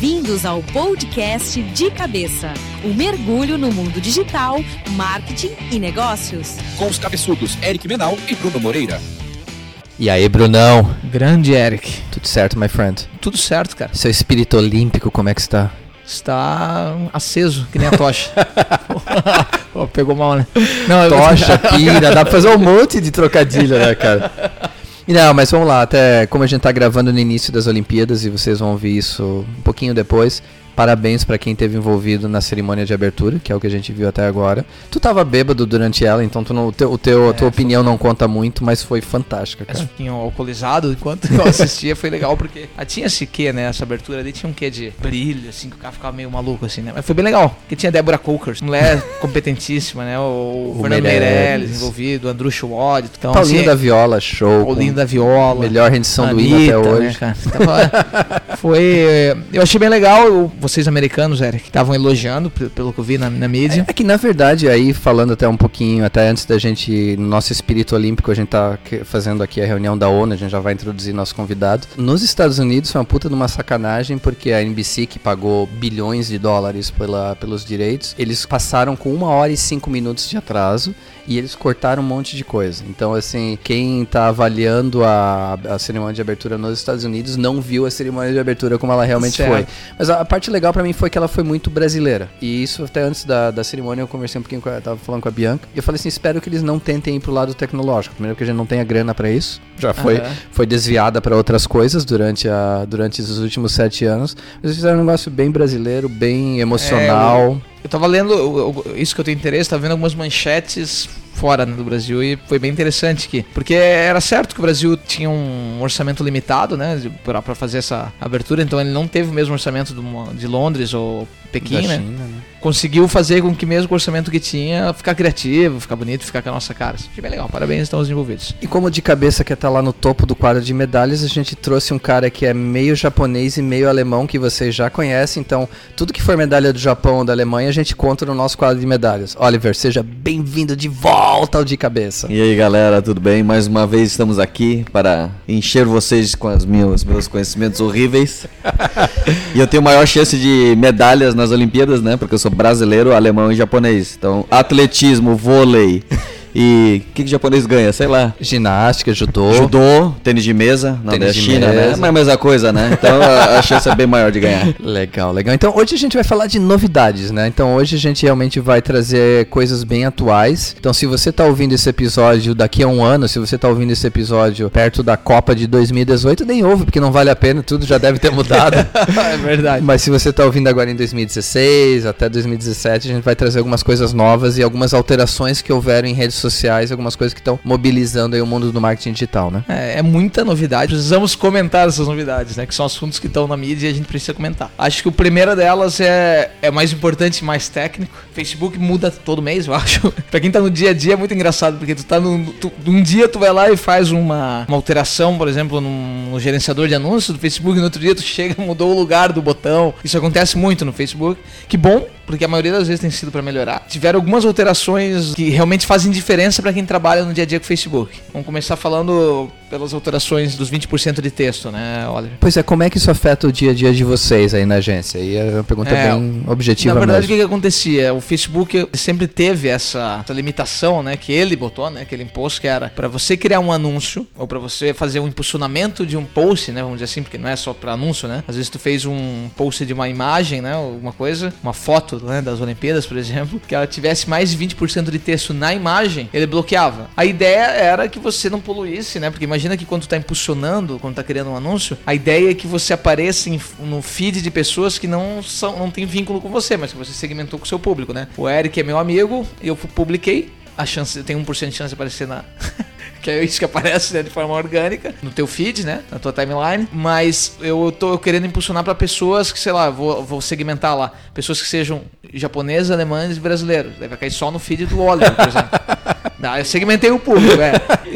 Bem-vindos ao podcast De Cabeça o um mergulho no mundo digital, marketing e negócios. Com os cabeçudos Eric Menal e Bruno Moreira. E aí, Brunão? Grande Eric. Tudo certo, my friend? Tudo certo, cara. Seu espírito olímpico, como é que está? Está aceso, que nem a tocha. oh, pegou mal, né? Não, tocha, pira, dá pra fazer um monte de trocadilho, né, cara? Não, mas vamos lá, até como a gente tá gravando no início das Olimpíadas e vocês vão ouvir isso um pouquinho depois, Parabéns para quem esteve envolvido na cerimônia de abertura, que é o que a gente viu até agora. Tu tava bêbado durante ela, então tu não, o teu, o teu, é, a tua opinião não conta muito, mas foi fantástica, cara. Um pouquinho alcoolizado enquanto eu assistia, foi legal porque ah, tinha esse quê, né? Essa abertura ali tinha um quê de brilho, assim, que o cara ficava meio maluco, assim, né? Mas foi bem legal, porque tinha Débora Coker, mulher competentíssima, né? O, o Fernando Meirelles envolvido, o Andrew Schwad. Então, Paulinho assim, da Viola, show. Paulinho da Viola. Melhor rendição do hino até né, hoje. Né, cara? Então, foi. Eu achei bem legal, vocês americanos, Eric, que estavam elogiando, pelo que eu vi na, na mídia. É, é, que na verdade, aí falando até um pouquinho, até antes da gente, no nosso espírito olímpico, a gente tá fazendo aqui a reunião da ONU, a gente já vai introduzir nosso convidado. Nos Estados Unidos foi uma puta de uma sacanagem, porque a NBC, que pagou bilhões de dólares pela, pelos direitos, eles passaram com uma hora e cinco minutos de atraso e eles cortaram um monte de coisa. Então, assim, quem tá avaliando a, a cerimônia de abertura nos Estados Unidos não viu a cerimônia de abertura como ela realmente certo. foi. Mas a, a parte legal para mim foi que ela foi muito brasileira. E isso até antes da, da cerimônia eu conversei um pouquinho com a, tava falando com a Bianca. E eu falei assim, espero que eles não tentem ir pro lado tecnológico. Primeiro porque a gente não tem a grana para isso. Já foi, uhum. foi desviada para outras coisas durante, a, durante os últimos sete anos. Mas eles fizeram um negócio bem brasileiro, bem emocional. É, eu, eu tava lendo, isso que eu tenho interesse, tava vendo algumas manchetes fora né, do Brasil e foi bem interessante aqui. Porque era certo que o Brasil tinha um orçamento limitado, né, para fazer essa abertura, então ele não teve o mesmo orçamento de Londres ou Pequim, né? China, né? Conseguiu fazer com que mesmo o orçamento que tinha ficar criativo, ficar bonito, ficar com a nossa cara. Achei bem legal. Parabéns estão os envolvidos. E como de cabeça que tá lá no topo do quadro de medalhas, a gente trouxe um cara que é meio japonês e meio alemão que vocês já conhecem. Então, tudo que for medalha do Japão ou da Alemanha, a gente conta no nosso quadro de medalhas. Oliver, seja bem-vindo de volta ao de cabeça. E aí, galera, tudo bem? Mais uma vez estamos aqui para encher vocês com os meus, meus conhecimentos horríveis. e eu tenho maior chance de medalhas nas Olimpíadas, né? Porque eu sou brasileiro, alemão e japonês. Então, atletismo, vôlei. E o que, que japonês ganha? Sei lá. Ginástica, judô. Judô, tênis de mesa. Não, tênis é China, né? mesa. né? Mas é a mesma coisa, né? Então a, a, chance é bem maior de ganhar. Legal, legal. Então hoje a gente vai falar de novidades, né? Então hoje a gente realmente vai trazer coisas bem atuais. Então se você está ouvindo esse episódio daqui a um ano, se você está ouvindo esse episódio perto da Copa de 2018, nem ouve, porque não vale a pena, tudo já deve ter mudado. é verdade. Mas se você está ouvindo agora em 2016 até 2017, a gente vai trazer algumas coisas novas e algumas alterações que houveram em redes sociais, algumas coisas que estão mobilizando aí o mundo do marketing digital, né? É, é, muita novidade. Precisamos comentar essas novidades, né? Que são assuntos que estão na mídia e a gente precisa comentar. Acho que o primeiro delas é, é mais importante e mais técnico. Facebook muda todo mês, eu acho. pra quem tá no dia a dia é muito engraçado, porque tu tá no. Tu, um dia tu vai lá e faz uma, uma alteração, por exemplo, no, no gerenciador de anúncios do Facebook, no outro dia tu chega mudou o lugar do botão. Isso acontece muito no Facebook. Que bom, porque a maioria das vezes tem sido para melhorar. Tiveram algumas alterações que realmente fazem diferença para quem trabalha no dia a dia com o Facebook. Vamos começar falando pelas alterações dos 20% de texto, né, Oliver? Pois é, como é que isso afeta o dia a dia de vocês aí na agência? E é uma pergunta é, bem objetiva Na verdade, mesmo. o que, que acontecia? O Facebook sempre teve essa, essa, limitação, né, que ele botou, né, aquele imposto que era para você criar um anúncio ou para você fazer um impulsionamento de um post, né, vamos dizer assim, porque não é só para anúncio, né? Às vezes tu fez um post de uma imagem, né, alguma coisa, uma foto, né, das Olimpíadas, por exemplo, que ela tivesse mais de 20% de texto na imagem, ele bloqueava. A ideia era que você não poluísse, né? Porque imagina que quando tá impulsionando, quando tá criando um anúncio, a ideia é que você apareça em, no feed de pessoas que não são, não tem vínculo com você, mas que você segmentou com o seu público, né? O Eric é meu amigo, eu publiquei, a chance, tem 1% de chance de aparecer na que é isso que aparece né, de forma orgânica no teu feed, né? Na tua timeline. Mas eu tô querendo impulsionar para pessoas que, sei lá, vou, vou segmentar lá. Pessoas que sejam japoneses, alemães e brasileiros. Deve cair só no feed do Oliver, por exemplo. Não, eu segmentei o público, é.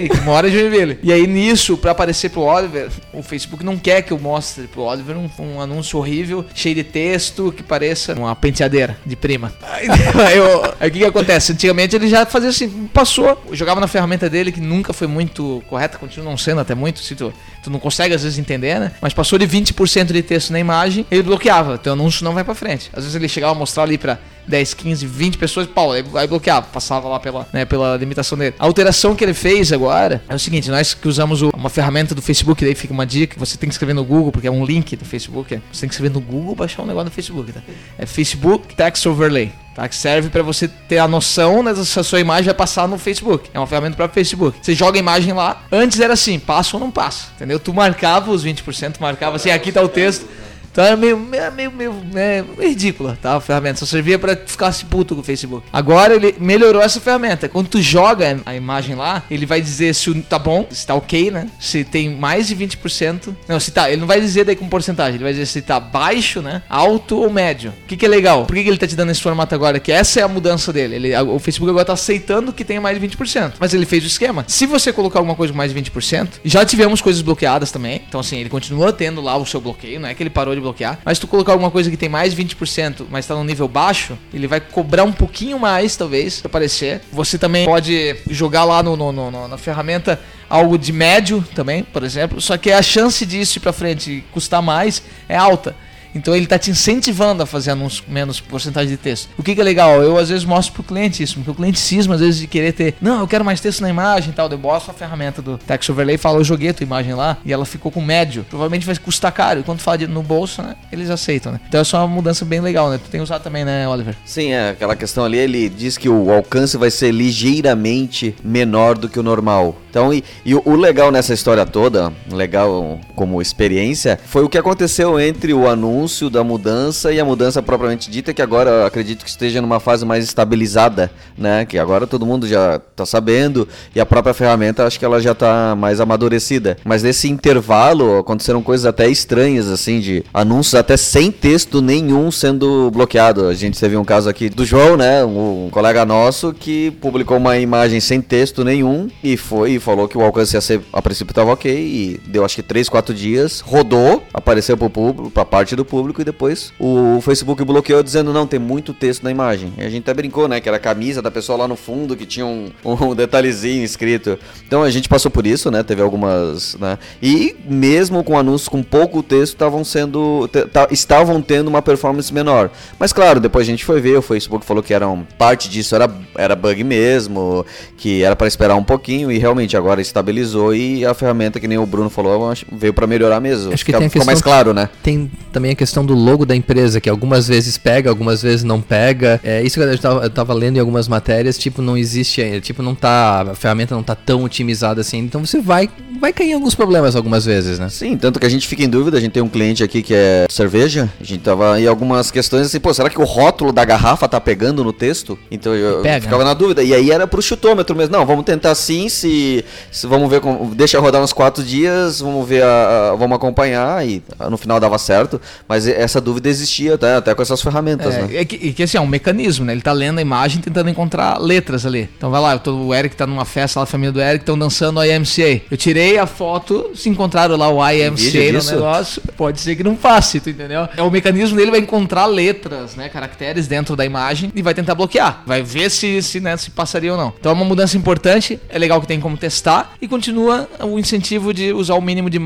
Que mora em Joinville. E aí nisso, pra aparecer pro Oliver, o Facebook não quer que eu mostre pro Oliver um, um anúncio horrível, cheio de texto, que pareça uma penteadeira de prima. Aí, eu- aí o que que acontece? Antigamente ele já fazia assim, passou, jogava na ferramenta dele, que nunca foi muito correta, continua não sendo até muito, se tu, tu não consegue às vezes entender, né? Mas passou de 20% de texto na imagem, ele bloqueava, teu anúncio não vai pra frente. Às vezes ele chegava a mostrar ali pra 10, 15, 20 pessoas, pau, aí, bloqueava, passava lá pela, né, pela limitação dele. A alteração que ele fez agora é o seguinte: nós que usamos o- uma ferramenta do Facebook, daí fica uma dica: você tem que escrever no Google, porque é um link do Facebook. é, Você tem que escrever no Google baixar um negócio no Facebook, tá? É Facebook Text Overlay. Tá, que serve pra você ter a noção né, se a sua imagem vai passar no Facebook. É uma ferramenta para Facebook. Você joga a imagem lá. Antes era assim, passa ou não passa. Entendeu? Tu marcava os 20%, marcava assim, aqui tá o texto. Então era meio, meio, meio, né, ridícula, tá? A ferramenta só servia pra ficar se puto com o Facebook. Agora ele melhorou essa ferramenta. Quando tu joga a imagem lá, ele vai dizer se tá bom, se tá ok, né? Se tem mais de 20%. Não, se tá, ele não vai dizer daí com porcentagem, ele vai dizer se tá baixo, né? Alto ou médio. O que, que é legal? Por que, que ele tá te dando esse formato agora? Que essa é a mudança dele. Ele, o Facebook agora tá aceitando que tenha mais de 20%. Mas ele fez o esquema. Se você colocar alguma coisa com mais de 20%, já tivemos coisas bloqueadas também. Então, assim, ele continua tendo lá o seu bloqueio, não é que ele parou de bloquear. Mas tu colocar alguma coisa que tem mais de 20%, mas tá num nível baixo, ele vai cobrar um pouquinho mais, talvez, pra aparecer. Você também pode jogar lá no, no- no- na ferramenta algo de médio também, por exemplo. Só que a chance disso ir pra frente custar mais é alta. Então ele tá te incentivando a fazer anúncio com menos porcentagem de texto. O que, que é legal? Eu às vezes mostro pro cliente isso, porque o cliente cisma às vezes de querer ter, não, eu quero mais texto na imagem e tal. Eu mostro a ferramenta do Text Overlay e falo, eu joguei a tua imagem lá e ela ficou com médio. Provavelmente vai custar caro. E quando fala de no bolso, né? Eles aceitam, né? Então é só uma mudança bem legal, né? Tu tem usado também, né, Oliver? Sim, é aquela questão ali, ele diz que o alcance vai ser ligeiramente menor do que o normal. Então, e, e o legal nessa história toda, legal como experiência, foi o que aconteceu entre o anúncio da mudança e a mudança propriamente dita, que agora acredito que esteja numa fase mais estabilizada, né? Que agora todo mundo já tá sabendo e a própria ferramenta acho que ela já tá mais amadurecida. Mas nesse intervalo aconteceram coisas até estranhas, assim, de anúncios até sem texto nenhum sendo bloqueado. A gente teve um caso aqui do João, né? Um, colega nosso que publicou uma imagem sem texto nenhum e foi e falou que o alcance ia ser, a princípio tava ok e deu acho que 3, 4 dias, rodou, apareceu pro público, pra parte do público e depois o Facebook bloqueou dizendo não, tem muito texto na imagem. E a gente até brincou, né? Que era a camisa da pessoa lá no fundo que tinha um, um detalhezinho escrito. Então a gente passou por isso, né? Teve algumas, né? E mesmo com anúncios com pouco texto, estavam sendo, estavam tendo uma performance menor. Mas claro, depois a gente foi ver, o Facebook falou que era um, parte disso era, era bug mesmo, que era para esperar um pouquinho e realmente agora estabilizou e a ferramenta que nem o Bruno falou veio para melhorar mesmo. Acho que Fica- tem ficou mais claro, né? Tem também a questão do logo da empresa, que algumas vezes pega, algumas vezes não pega. É isso que eu tava, eu tava lendo em algumas matérias, tipo, não existe ainda, tipo, não tá, a ferramenta não tá tão otimizada assim, então você vai, vai cair em alguns problemas algumas vezes, né? Sim, tanto que a gente fica em dúvida, a gente tem um cliente aqui que é cerveja, a gente tava em algumas questões assim, pô, será que o rótulo da garrafa tá pegando no texto? Então eu, Pega. ficava na dúvida, e aí era pro chutômetro mesmo, não, vamos tentar sim, se, se vamos ver, como, deixa rodar uns quatro dias, vamos ver, a, a- vamos acompanhar, e no final dava certo, mas essa dúvida existia até, até com essas ferramentas, né? É, é que, e que assim, é um mecanismo, né? Ele tá lendo a imagem tentando encontrar letras ali. Então vai lá, tô, o Eric tá numa festa lá, a família do Eric estão dançando o IMCA. Eu tirei a foto, se encontraram lá o IMCA no negócio, pode ser que não passe, tu entendeu? É o mecanismo dele vai encontrar letras, né, caracteres dentro da imagem e vai tentar bloquear. Vai ver se se, né, se passaria ou não. Então é uma mudança importante, é legal que tem como testar e continua o incentivo de usar o mínimo de,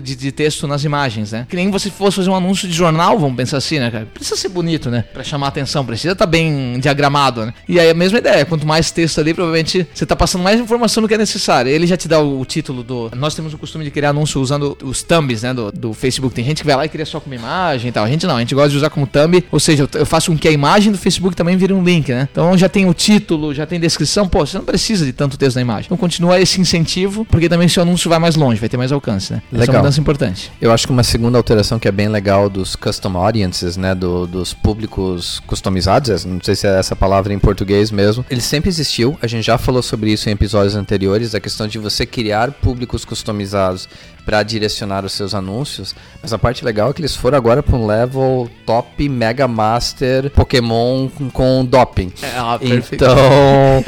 de, de texto nas imagens, né? Que nem você fosse fazer um anúncio de jornal, vamos pensar assim, né, cara? Precisa ser bonito, né? Pra chamar atenção, precisa estar bem diagramado, né? E aí a mesma ideia, quanto mais texto ali, provavelmente você tá passando mais informação do que é necessário. Ele já te dá o, o título do. Nós temos o costume de criar anúncio usando os thumbs, né? Do, do Facebook. Tem gente que vai lá e cria só como imagem e tal. A gente não, a gente gosta de usar como thumb, ou seja, eu, eu faço com que a imagem do Facebook também vire um link, né? Então já tem o título, já tem descrição, pô, você não precisa de tanto texto na imagem. Então continua esse incentivo, porque também seu anúncio vai mais longe, vai ter mais alcance, né? Essa é uma Legal. mudança importante. Eu acho que uma segunda alteração que é bem legal dos custom audiences, né, do- dos públicos customizados, essa- não sei se é essa palavra em português mesmo, ele sempre existiu, a gente já falou sobre isso em episódios anteriores, a questão de você criar públicos customizados para direcionar os seus anúncios. Mas a parte legal é que eles foram agora para um level top Mega Master Pokémon com, com doping. É, ah. Então,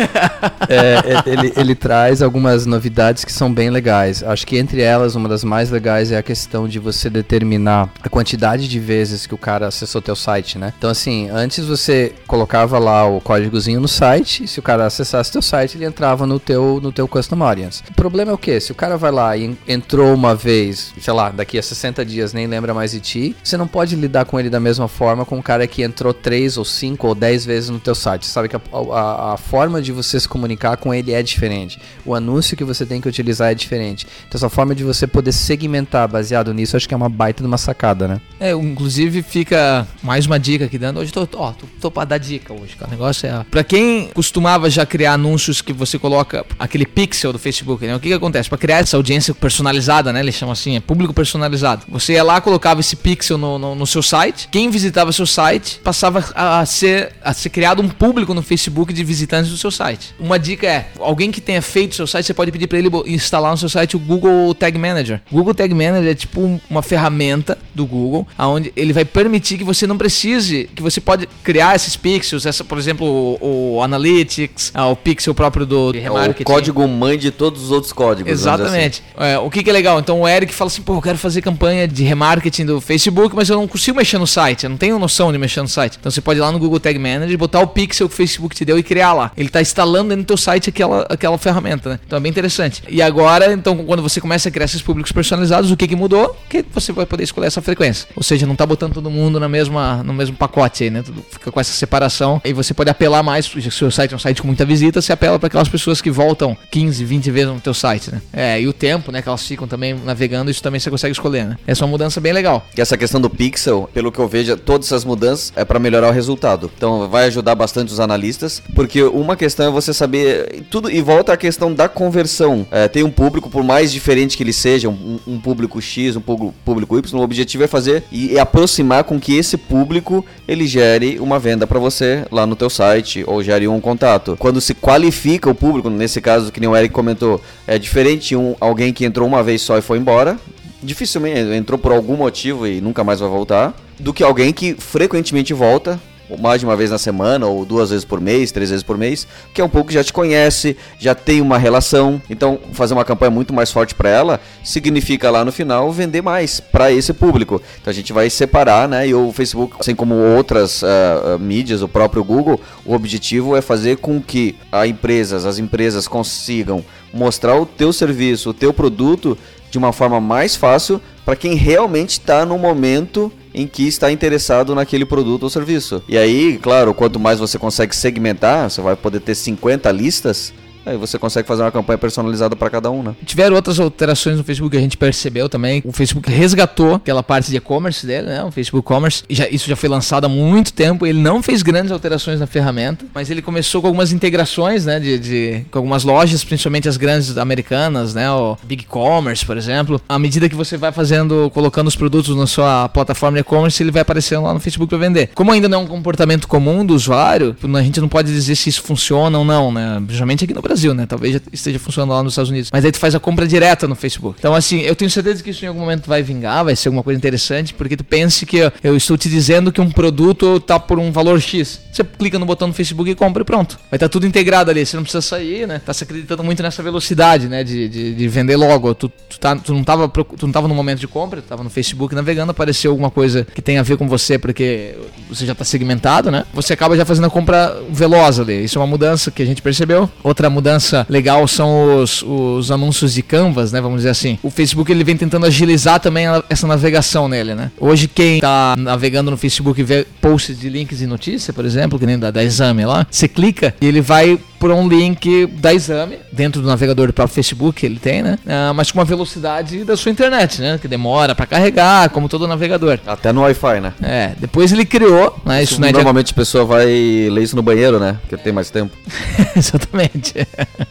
é, é, ele, ele traz algumas novidades que são bem legais. Acho que entre elas, uma das mais legais é a questão de você determinar a quantidade de vezes que o cara acessou teu site, né? Então, assim, antes você colocava lá o códigozinho no site, e se o cara acessasse teu site, ele entrava no teu, no teu Custom Audience. O problema é o quê? Se o cara vai lá e entrou uma vez, sei lá, daqui a 60 dias nem lembra mais de ti, você não pode lidar com ele da mesma forma com o cara que entrou 3 ou 5 ou 10 vezes no teu site. Sabe que a, a, a forma de você se comunicar com ele é diferente. O anúncio que você tem que utilizar é diferente. Então, essa forma de você poder segmentar baseado nisso, acho que é uma baita de uma sacada, né? É, inclusive fica mais uma dica aqui dando. Hoje tô, ó, tô, tô pra dar dica hoje, cara. O negócio é. Pra quem costumava já criar anúncios que você coloca aquele pixel do Facebook, né? O que que acontece? Pra criar essa audiência personalizada, né? Eles chamam assim, é público personalizado. Você ia lá, colocava esse pixel no, no, no seu site. Quem visitava seu site passava a, a ser, a ser criado um público no Facebook de visitantes do seu site. Uma dica é: alguém que tenha feito seu site, você pode pedir para ele instalar no seu site o Google Tag Manager. Google Tag Manager é tipo uma ferramenta do Google, onde ele vai permitir que você não precise, que você pode criar esses pixels, essa, por exemplo, o, o Analytics, ah, o pixel próprio do remarketing. O código mãe de todos os outros códigos. Exatamente. Assim. É, o que, que, é legal? Então o Eric fala assim, pô, eu quero fazer campanha de remarketing do Facebook, mas eu não consigo mexer no site, eu não tenho noção de mexer no site. Então você pode ir lá no Google Tag Manager, botar o pixel que o Facebook te deu e criar lá. Ele está instalando dentro do teu site aquela, aquela ferramenta, né? Então é bem interessante. E agora, então, quando você começa a criar esses públicos personalizados, o que, que mudou? Que você vai poder escolher essa frequência. Ou seja, não tá botando todo mundo na mesma, no mesmo pacote aí, né? Tudo fica com essa separação. E você pode apelar mais, se o seu site é um site com muita visita, você apela para aquelas pessoas que voltam 15, 20 vezes no teu site, né? É, e o tempo, né, que elas ficam também navegando, isso também você consegue escolher, né? Essa é uma mudança bem legal. E essa questão do pixel, pelo que eu vejo, todas essas mudanças é para melhorar o resultado. Então vai ajudar bastante os analistas, porque uma questão é você saber tudo e volta à questão da conversão. É, tem um público, por mais diferente que ele seja, um, um público X, um público Y, o objetivo é fazer e, e aproximar com que esse público ele gere uma venda para você lá no teu site ou gere um contato. Quando se qualifica o público, nesse caso que nem o Eric comentou, é diferente um alguém que entrou uma vez só e foi embora, dificilmente entrou por algum motivo e nunca mais vai voltar, do que alguém que frequentemente volta mais de uma vez na semana, ou duas vezes por mês, três vezes por mês, que é um pouco que já te conhece, já tem uma relação. Então, fazer uma campanha muito mais forte para ela significa lá no final vender mais para esse público. Então a gente vai separar, né? E o Facebook, assim como outras uh, mídias, o próprio Google, o objetivo é fazer com que a empresas, as empresas consigam mostrar o teu serviço, o teu produto de uma forma mais fácil para quem realmente está no momento em que está interessado naquele produto ou serviço. E aí, claro, quanto mais você consegue segmentar, você vai poder ter 50 listas Aí você consegue fazer uma campanha personalizada para cada um, né? Tiveram outras alterações no Facebook que a gente percebeu também. O Facebook resgatou aquela parte de e-commerce dele, né? O Facebook Commerce. Já, isso já foi lançado há muito tempo. Ele não fez grandes alterações na ferramenta, mas ele começou com algumas integrações, né? De, de com algumas lojas, principalmente as grandes americanas, né? O Big Commerce, por exemplo. À medida que você vai fazendo, colocando os produtos na sua plataforma de e-commerce, ele vai aparecendo lá no Facebook para vender. Como ainda não é um comportamento comum do usuário, a gente não pode dizer se isso funciona ou não, né? Principalmente aqui no Brasil Brasil, né? Talvez já esteja funcionando lá nos Estados Unidos. Mas aí tu faz a compra direta no Facebook. Então, assim, eu tenho certeza que isso em algum momento vai vingar, vai ser alguma coisa interessante, porque tu pense que eu estou te dizendo que um produto tá por um valor X. Você clica no botão no Facebook e compra e pronto. Vai estar tá tudo integrado ali. Você não precisa sair, né? Tá se acreditando muito nessa velocidade, né? De, de, de vender logo. Tu, tu, tá, tu, não tava, tu não tava no momento de compra, tu tava no Facebook navegando, apareceu alguma coisa que tem a ver com você, porque você já está segmentado, né? Você acaba já fazendo a compra veloz ali. Isso é uma mudança que a gente percebeu. Outra mudança legal são os, os anúncios de canvas, né? Vamos dizer assim. O Facebook ele vem tentando agilizar também essa navegação nele, né? Hoje quem tá navegando no Facebook vê posts de links e notícia, por exemplo, que nem da, da Exame lá, você clica e ele vai por um link da Exame, dentro do navegador do próprio Facebook ele tem, né? Ah, mas com uma velocidade da sua internet, né? Que demora para carregar, como todo navegador. Até no Wi-Fi, né? É, depois ele criou, né? Isso, isso normalmente a pessoa vai ler isso no banheiro, né? Porque tem mais tempo. Exatamente.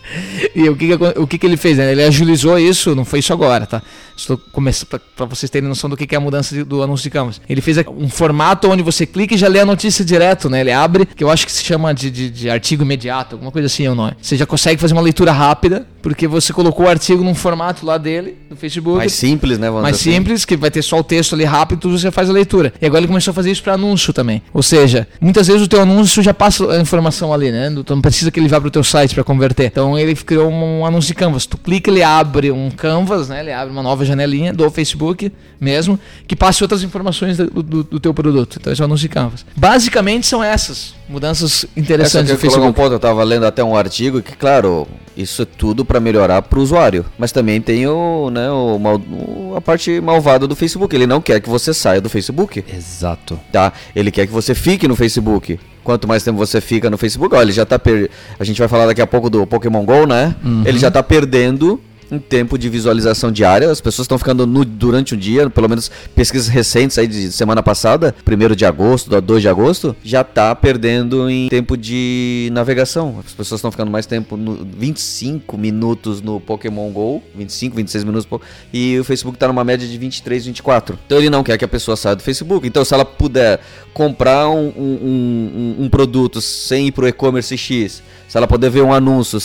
e o que, que o que, que ele fez? Né? Ele agilizou isso, não foi isso agora, tá? Estou começando para vocês terem noção do que, é a mudança de, do anúncio de câmeras. Ele fez um formato onde você clica e já lê a notícia direto, né? Ele abre, que eu acho que se chama de, de, de artigo imediato, alguma coisa assim ou não é? Você já consegue fazer uma leitura rápida, porque você colocou o artigo num formato lá dele, no Facebook. Mais simples, né? Mais assim. simples, que vai ter só o texto ali rápido, tudo você faz a leitura. E agora ele começou a fazer isso para anúncio também. Ou seja, muitas vezes o teu anúncio já passa a informação ali, né? Tu não precisa que ele vá pro teu site para converter. Então ele criou um, um anúncio de Canvas. Tu clica, ele abre um Canvas, né? Ele abre uma nova janelinha do Facebook mesmo, que passe outras informações do, do, do teu produto. Então esse é Canvas. Basicamente são essas mudanças Essa interessantes que do eu coloco um Facebook. ponto, eu tava lendo até um artigo que, claro, isso é tudo para melhorar para o usuário. Mas também tem o, né, o, mal- a parte malvada do Facebook. Ele não quer que você saia do Facebook. Exato. Tá? Ele quer que você fique no Facebook. Quanto mais tempo você fica no Facebook, ó, ele já tá per... A gente vai falar daqui a pouco do Pokémon GO, né? Ele já tá perdendo em tempo de visualização diária. As pessoas estão ficando nu durante o dia, pelo menos pesquisas recentes aí de semana passada, 1 de agosto, 2 de agosto, já tá perdendo em tempo de navegação. As pessoas estão ficando mais tempo, no 25 minutos no Pokémon GO, 25, 26 minutos, e o Facebook tá numa média de 23, 24. Então ele não quer que a pessoa saia do Facebook. Então se ela puder comprar um, um- um- um produto sem ir pro e-commerce X, se ela puder ver um anúncio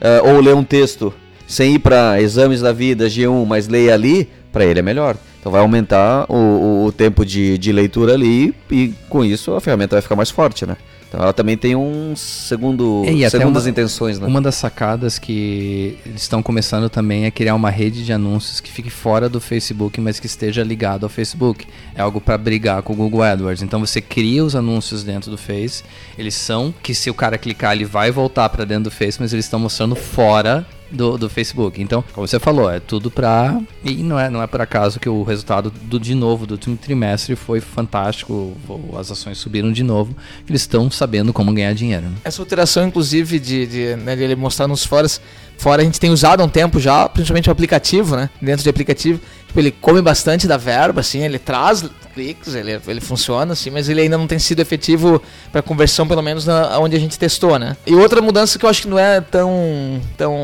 eh, ou ler um texto sem ir para exames da vida, G1, mas leia ali, para ele é melhor. Então vai aumentar o, o- o tempo de, de leitura ali e com isso a ferramenta vai ficar mais forte, né? Então ela também tem um segundo, É, e segundas uma- intenções, né? Uma das sacadas que eles estão começando também é criar uma rede de anúncios que fique fora do Facebook, mas que esteja ligado ao Facebook. É algo para brigar com o Google AdWords. Então você cria os anúncios dentro do Face. Eles são que se o cara clicar ele vai voltar para dentro do Face, mas eles estão mostrando fora do, do Facebook. Então, como você falou, é tudo pra. E não é, não é por acaso que o resultado do de novo do último trimestre foi fantástico. As ações subiram de novo. Eles estão sabendo como ganhar dinheiro. né? Essa alteração, inclusive, de, de, né, de ele mostrar nos foras, fora a gente tem usado há um tempo já, principalmente o aplicativo, né? Dentro de aplicativo. Tipo, ele come bastante da verba, assim, ele traz ele, ele funciona, assim, mas ele ainda não tem sido efetivo para conversão, pelo menos na, onde a gente testou, né? E outra mudança que eu acho que não é tão, tão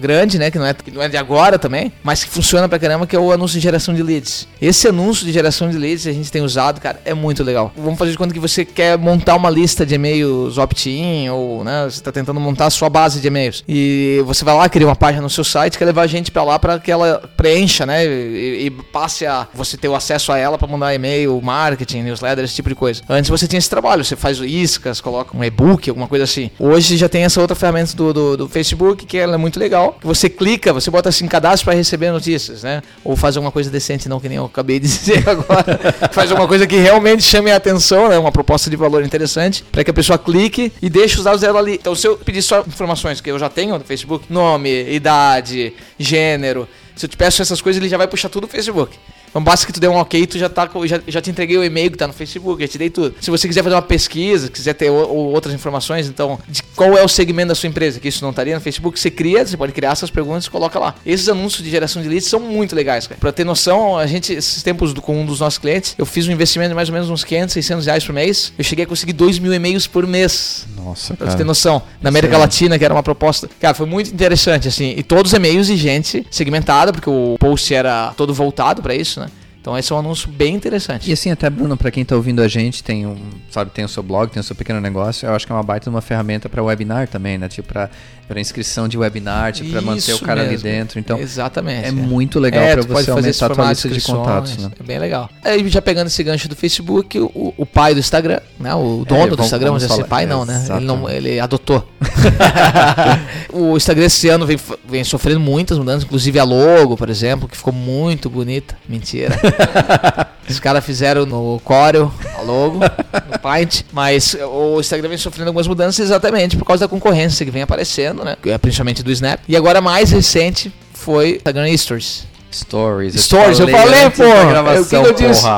grande, né? Que não, é, que não é de agora também, mas que funciona pra caramba, que é o anúncio de geração de leads. Esse anúncio de geração de leads a gente tem usado, cara, é muito legal. Vamos fazer de conta que você quer montar uma lista de e-mails opt-in, ou, né, você tá tentando montar a sua base de e-mails. E você vai lá, cria uma página no seu site, quer levar a gente pra lá para que ela preencha, né? E, e passe a você ter o acesso a ela para mandar e-mail, marketing, newsletter, esse tipo de coisa. Antes você tinha esse trabalho, você faz o iscas, coloca um e-book, alguma coisa assim. Hoje já tem essa outra ferramenta do, do, do Facebook, que ela é muito legal. Você clica, você bota assim, cadastro para receber notícias, né? Ou faz alguma coisa decente, não que nem eu acabei de dizer agora. faz alguma coisa que realmente chame a atenção, né? Uma proposta de valor interessante, para que a pessoa clique e deixe os dados dela ali. Então, se eu pedir só informações que eu já tenho no Facebook, nome, idade, gênero, se eu te peço essas coisas, ele já vai puxar tudo no Facebook. Então basta que tu dê um ok, tu já, tá, já, já te entreguei o e-mail que tá no Facebook, já te dei tudo. Se você quiser fazer uma pesquisa, quiser ter ou outras informações, então, de qual é o segmento da sua empresa, que isso não estaria no Facebook, você cria, você pode criar essas perguntas e coloca lá. Esses anúncios de geração de leads são muito legais, cara. Pra ter noção, a gente, esses tempos do- com um dos nossos clientes, eu fiz um investimento de mais ou menos uns 500, 600 reais por mês. Eu cheguei a conseguir 2 mil e-mails por mês. Nossa, Pra você ter noção. Na América Latina, que era uma proposta. Cara, foi muito interessante, assim. E todos os e-mails de gente segmentada, porque o post era todo voltado pra isso, né? Então esse é um anúncio bem interessante. E assim, até Bruno, pra quem tá ouvindo a gente, tem um, sabe, tem o seu blog, tem o seu pequeno negócio, eu acho que é uma baita uma ferramenta pra webinar também, né? Tipo, pra, pra inscrição de webinar, pra manter o cara ali mesmo. dentro. Então, Exatamente. é muito legal É, pode você fazer esse aumentar a tua lista de contatos, né? É bem legal. Aí já pegando esse gancho do Facebook, o, o pai do Instagram, né? O dono do vamos- Instagram, vamos vamos dizer assim, falar- pai não, né? Ele, não, ele adotou. o Instagram esse ano vem, vem sofrendo muitas mudanças, inclusive a logo, por exemplo, que ficou muito bonita. Mentira. Os caras fizeram no Corel a logo, no Paint, mas o Instagram vem sofrendo algumas mudanças exatamente por causa da concorrência que vem aparecendo, né? É Principalmente do Snap. E agora mais recente foi Instagram Stories. Stories. te Stories, eu falei, antes da pô, gravação, o que que eu disse?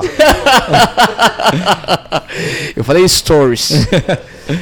Eu falei Stories.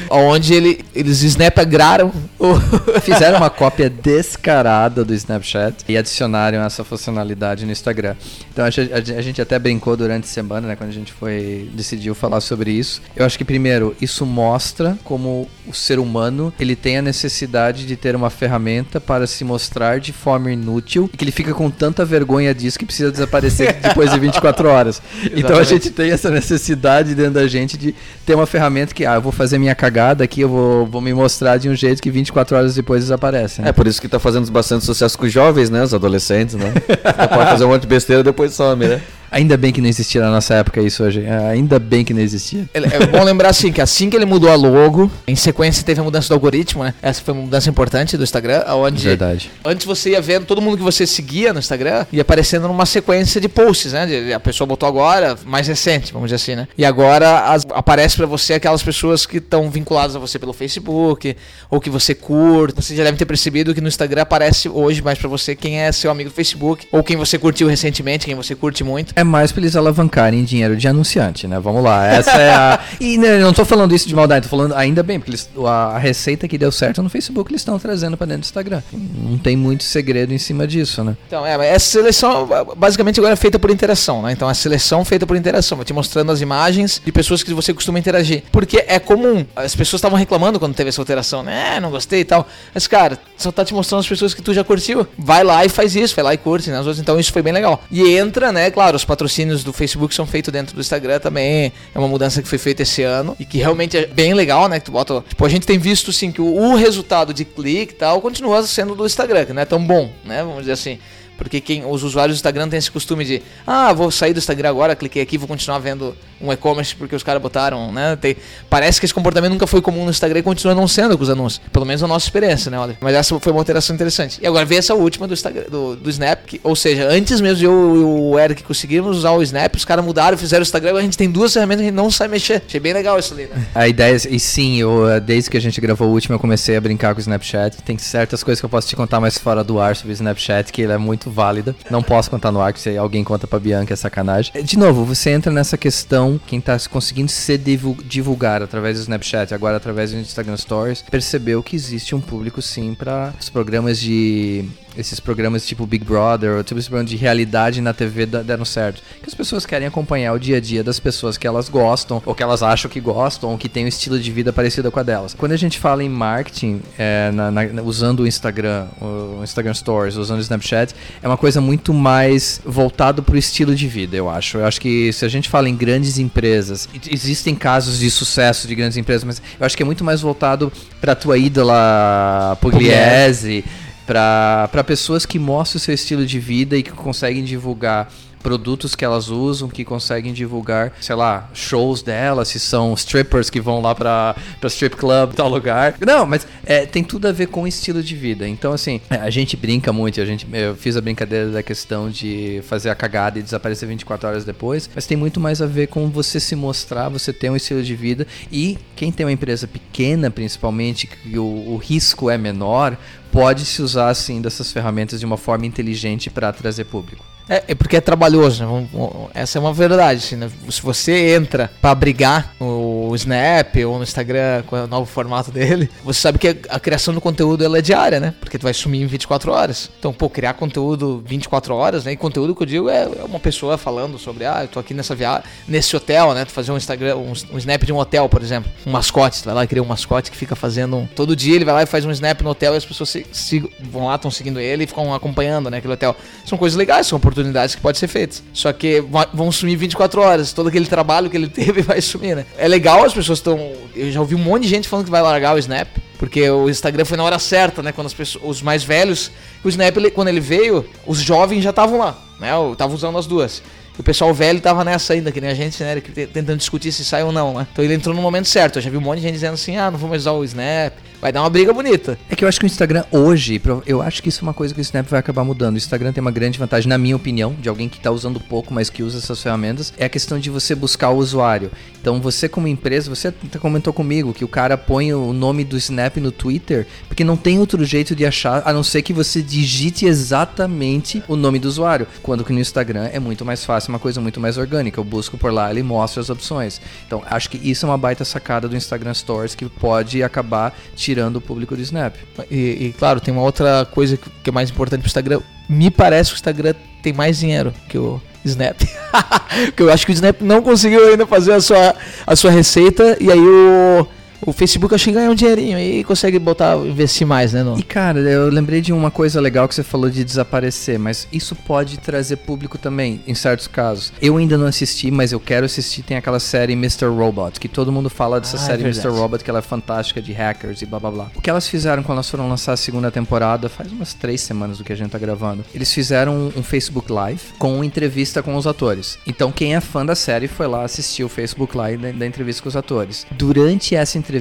Onde ele, eles snapagraram. Fizeram uma cópia descarada do Snapchat e adicionaram essa funcionalidade no Instagram. Então a gente, a gente até brincou durante a semana, né, quando a gente foi decidiu falar sobre isso. Eu acho que primeiro isso mostra como o ser humano ele tem a necessidade de ter uma ferramenta para se mostrar de forma inútil e que ele fica com tanta vergonha disso que precisa desaparecer depois de 24 horas. Então a gente tem essa necessidade dentro da gente de ter uma ferramenta que ah, eu vou fazer minha cagada aqui, eu vou, vou me mostrar de um jeito que 24 horas depois desaparece. Né? É por isso que tá fazendo bastante sucesso com os jovens, né? Os adolescentes, né? pode fazer um monte de besteira depois some, né? Ainda bem que não existia na nossa época isso hoje. É, ainda bem que não existia. É bom lembrar assim que assim que ele mudou a logo, em sequência teve a mudança do algoritmo, né? Essa foi uma mudança importante do Instagram, onde Verdade. antes você ia vendo todo mundo que você seguia no Instagram ia aparecendo numa sequência de posts, né? A pessoa botou agora, mais recente, vamos dizer assim, né? E agora as- aparece pra você aquelas pessoas que estão vinculadas a você pelo Facebook ou que você curte. Você já deve ter percebido que no Instagram aparece hoje mais pra você quem é seu amigo do Facebook ou quem você curtiu recentemente, quem você curte muito. É mais pra eles alavancarem dinheiro de anunciante, né? Vamos lá. Essa é a. E né, não tô falando isso de maldade, tô falando ainda bem, porque eles- a, receita que deu certo no Facebook eles estão trazendo pra dentro do Instagram. Não tem muito segredo em cima disso, né? Então, é, mas essa seleção basicamente agora é feita por interação, né? Então, a seleção feita por interação, vai te mostrando as imagens de pessoas que você costuma interagir. Porque é comum, as pessoas estavam reclamando quando teve essa alteração, né? "É, Não gostei e tal. Mas, cara, só tá te mostrando as pessoas que tu já curtiu. Vai lá e faz isso, vai lá e curte, né? Então, isso foi bem legal. E entra, né? Claro, os patrocínios do Facebook são feitos dentro do Instagram também. É uma mudança que foi feita esse ano e que realmente é bem legal, né? Que tu bota. Tipo, a gente tem visto, sim, que o, o resultado de clique e tal continua sendo do Instagram, que não é tão bom, né? Vamos dizer assim. Porque quem, os usuários do Instagram têm esse costume de, ah, vou sair do Instagram agora, cliquei aqui, vou continuar vendo um e-commerce porque os caras botaram, né? Tem, parece que esse comportamento nunca foi comum no Instagram e continua não sendo com os anúncios. Pelo menos na nossa experiência, né, Oliver? Mas essa foi uma alteração interessante. E agora vem essa última do Instagram, do, do Snap, que- ou seja, antes mesmo eu e o Eric conseguirmos usar o Snap, os caras mudaram, fizeram o Instagram, a gente tem duas ferramentas que a gente não sabe mexer. Achei bem legal isso ali, né? A ideia, e sim, eu, eh, desde que a gente gravou o último, eu comecei a brincar com o Snapchat. Tem certas coisas que eu posso te contar mais fora do ar sobre o Snapchat, que ele é muito válida. Não posso contar no ar, que se alguém conta pra Bianca é sacanagem. Eh, De novo, você entra nessa questão, quem tá conseguindo se divu- divulgar através do Snapchat, agora através do Instagram Stories, percebeu que existe um público sim para os programas de esses programas tipo Big Brother, ou tipo esse programa de realidade na TV deram certo. Que as pessoas querem acompanhar o dia a dia das pessoas que elas gostam, ou que elas acham que gostam, ou que têm um estilo de vida parecido com a delas. Quando a gente fala em marketing, é, na- na- usando o Instagram, o Instagram Stories, usando o Snapchat, é uma coisa muito mais voltado para o estilo de vida, eu acho. Eu acho que se a gente fala em grandes empresas, existem casos de sucesso de grandes empresas, mas eu acho que é muito mais voltado para tua ídola Pugliese, para pessoas que mostram o seu estilo de vida e que conseguem divulgar produtos que elas usam, que conseguem divulgar, sei lá, shows delas, se são strippers que vão lá pra, pra strip club, tal lugar. Não, mas é, tem tudo a ver com o estilo de vida. Então, assim, é, a gente brinca muito, a gente, eu fiz a brincadeira da questão de fazer a cagada e desaparecer 24 horas depois, mas tem muito mais a ver com você se mostrar, você ter um estilo de vida e quem tem uma empresa pequena, principalmente, que o, o risco é menor, pode se usar, assim, dessas ferramentas de uma forma inteligente para trazer público. É, é porque é trabalhoso, né? Essa é uma verdade. assim, né? Se você entra pra brigar no Snap ou no Instagram com o novo formato dele, você sabe que a criação do conteúdo ela é diária, né? Porque tu vai sumir em 24 horas. Então, pô, criar conteúdo 24 horas, né? E conteúdo que eu digo é é uma pessoa falando sobre, ah, eu tô aqui nessa viagem, nesse hotel, né? Tu fazer um Instagram, um, um Snap de um hotel, por exemplo. Um mascote, tu vai lá e cria um mascote que fica fazendo. um- Todo dia ele vai lá e faz um Snap no hotel e as pessoas se, se- vão lá, estão seguindo ele e ficam acompanhando, né? Aquele hotel. São coisas legais, são oportunidades que podem ser feitas. Só que vão sumir 24 horas. Todo aquele trabalho que ele teve vai sumir, né? É legal, as pessoas estão. Eu já ouvi um monte de gente falando que vai largar o Snap. Porque o Instagram foi na hora certa, né? Quando as pessoas, os mais velhos. O Snap, ele- quando ele veio, os jovens já estavam lá, né? Estavam usando as duas. O pessoal velho tava nessa ainda, que nem a gente, né? Tentando discutir se sai ou não, né? Então ele entrou no momento certo. Eu já vi um monte de gente dizendo assim: ah, não vou mais usar o Snap. Vai dar uma briga bonita. É que eu acho que o Instagram hoje, eu acho que isso é uma coisa que o Snap vai acabar mudando. O Instagram tem uma grande vantagem, na minha opinião, de alguém que está usando pouco, mas que usa essas ferramentas, é a questão de você buscar o usuário. Então você como empresa, você comentou comigo que o cara põe o nome do Snap no Twitter, porque não tem outro jeito de achar, a não ser que você digite exatamente o nome do usuário. Quando que no Instagram é muito mais fácil, uma coisa muito mais orgânica. Eu busco por lá, ele mostra as opções. Então acho que isso é uma baita sacada do Instagram Stories que pode acabar tirando o público do Snap. E, e, claro, tem uma outra coisa que, que é mais importante pro Instagram. Me parece que o Instagram tem mais dinheiro que o Snap. Porque eu acho que o Snap não conseguiu ainda fazer a sua, a sua receita e aí o, O Facebook acho que ganha um dinheirinho e consegue botar, investir mais, né? No... E cara, eu lembrei de uma coisa legal que você falou de desaparecer, mas isso pode trazer público também, em certos casos. Eu ainda não assisti, mas eu quero assistir. Tem aquela série Mr. Robot, que todo mundo fala dessa Ah, é série Mr. verdade. Robot, que ela é fantástica de hackers e blá blá blá. O que elas fizeram quando elas foram lançar a segunda temporada, faz umas três semanas do que a gente tá gravando. Eles fizeram um, Facebook Live com uma entrevista com os atores. Então quem é fã da série foi lá assistir o Facebook Live da, da entrevista com os atores. Durante essa entrevista,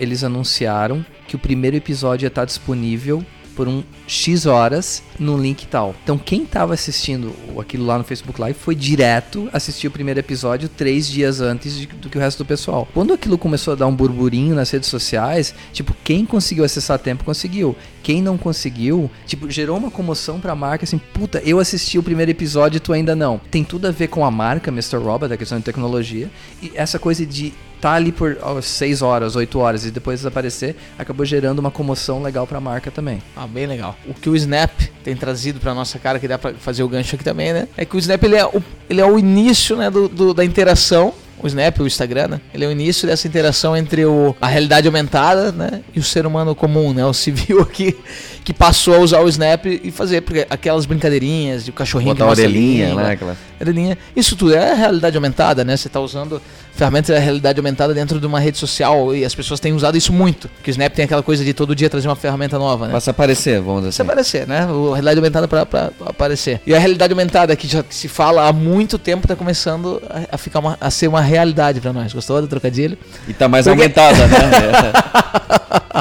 eles anunciaram que o primeiro episódio ia estar disponível por um X horas no link tal. Então quem tava assistindo aquilo lá no Facebook Live foi direto assistir o primeiro episódio três dias antes de- do que o resto do pessoal. Quando aquilo começou a dar um burburinho nas redes sociais, tipo, quem conseguiu acessar a tempo conseguiu. Quem não conseguiu, tipo, gerou uma comoção pra marca assim, puta, eu assisti o primeiro episódio e tu ainda não. Tem tudo a ver com a marca Mr. Robot, a questão de tecnologia, e essa coisa de tá ali por 6 horas, 8 horas e depois desaparecer, acabou gerando uma comoção legal pra marca também. Ah, bem legal. O que o Snap tem trazido pra nossa cara, que dá pra fazer o gancho aqui também, né? É que o Snap ele é o, ele é o início né, do, do- da interação. O Snap, o Instagram, né? Ele é o início dessa interação entre o, a realidade aumentada, né? E o ser humano comum, né? O civil aqui, que passou a usar o Snap e fazer porque aquelas brincadeirinhas de o cachorrinho Botar a que a orelhinha, né? Aquela... orelhinha. Isso tudo é realidade aumentada, né? Você tá usando ferramentas da realidade aumentada dentro de uma rede social e as pessoas têm usado isso muito. Porque o Snap tem aquela coisa de todo dia trazer uma ferramenta nova, né? Passa aparecer, vamos dizer assim. aparecer, né? O- A realidade aumentada pra, pra aparecer. E a realidade aumentada, que já se fala há muito tempo, tá começando a, a ficar uma- a ser uma realidade pra nós. Gostou do trocadilho? E tá mais Porque- aumentada, né?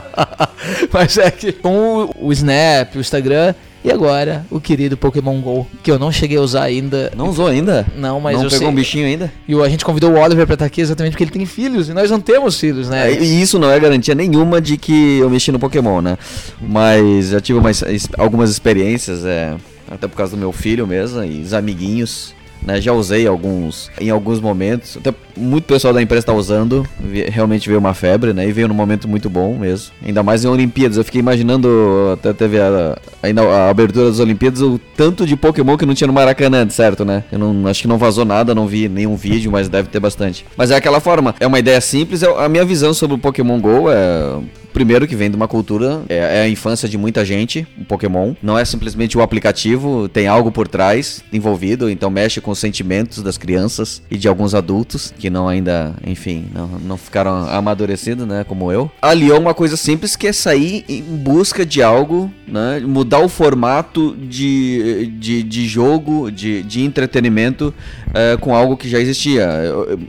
Mas é que com o Snap, o Instagram e agora o querido Pokémon GO, que eu não cheguei a usar ainda. Não usou ainda? Não, mas não eu pegou sei. um bichinho ainda? E a gente convidou o Oliver pra estar aqui exatamente porque ele tem filhos e nós não temos filhos, né? É, E isso não é garantia nenhuma de que eu mexi no Pokémon, né? Mas já tive umas, algumas experiências, é, até por causa do meu filho mesmo, e os amiguinhos. Né, já usei alguns em alguns momentos. Até muito pessoal da empresa está usando. Realmente veio uma febre, né? E veio num momento muito bom mesmo. Ainda mais em Olimpíadas. Eu fiquei imaginando, até teve a, a abertura das Olimpíadas, o tanto de Pokémon que não tinha no Maracanã, certo, né? Eu não acho que não vazou nada, não vi nenhum vídeo, mas deve ter bastante. Mas é aquela forma. É uma ideia simples. é- A minha visão sobre o Pokémon Go é Primeiro que vem de uma cultura, é, é a infância de muita gente, o Pokémon. Não é simplesmente o aplicativo, tem algo por trás envolvido, então mexe com os sentimentos das crianças e de alguns adultos que não ainda, enfim, não, não ficaram amadurecidos, né, como eu. Aliou uma coisa simples que é sair em busca de algo, né, mudar o formato de, de, de jogo, de, de entretenimento é, com algo que já existia.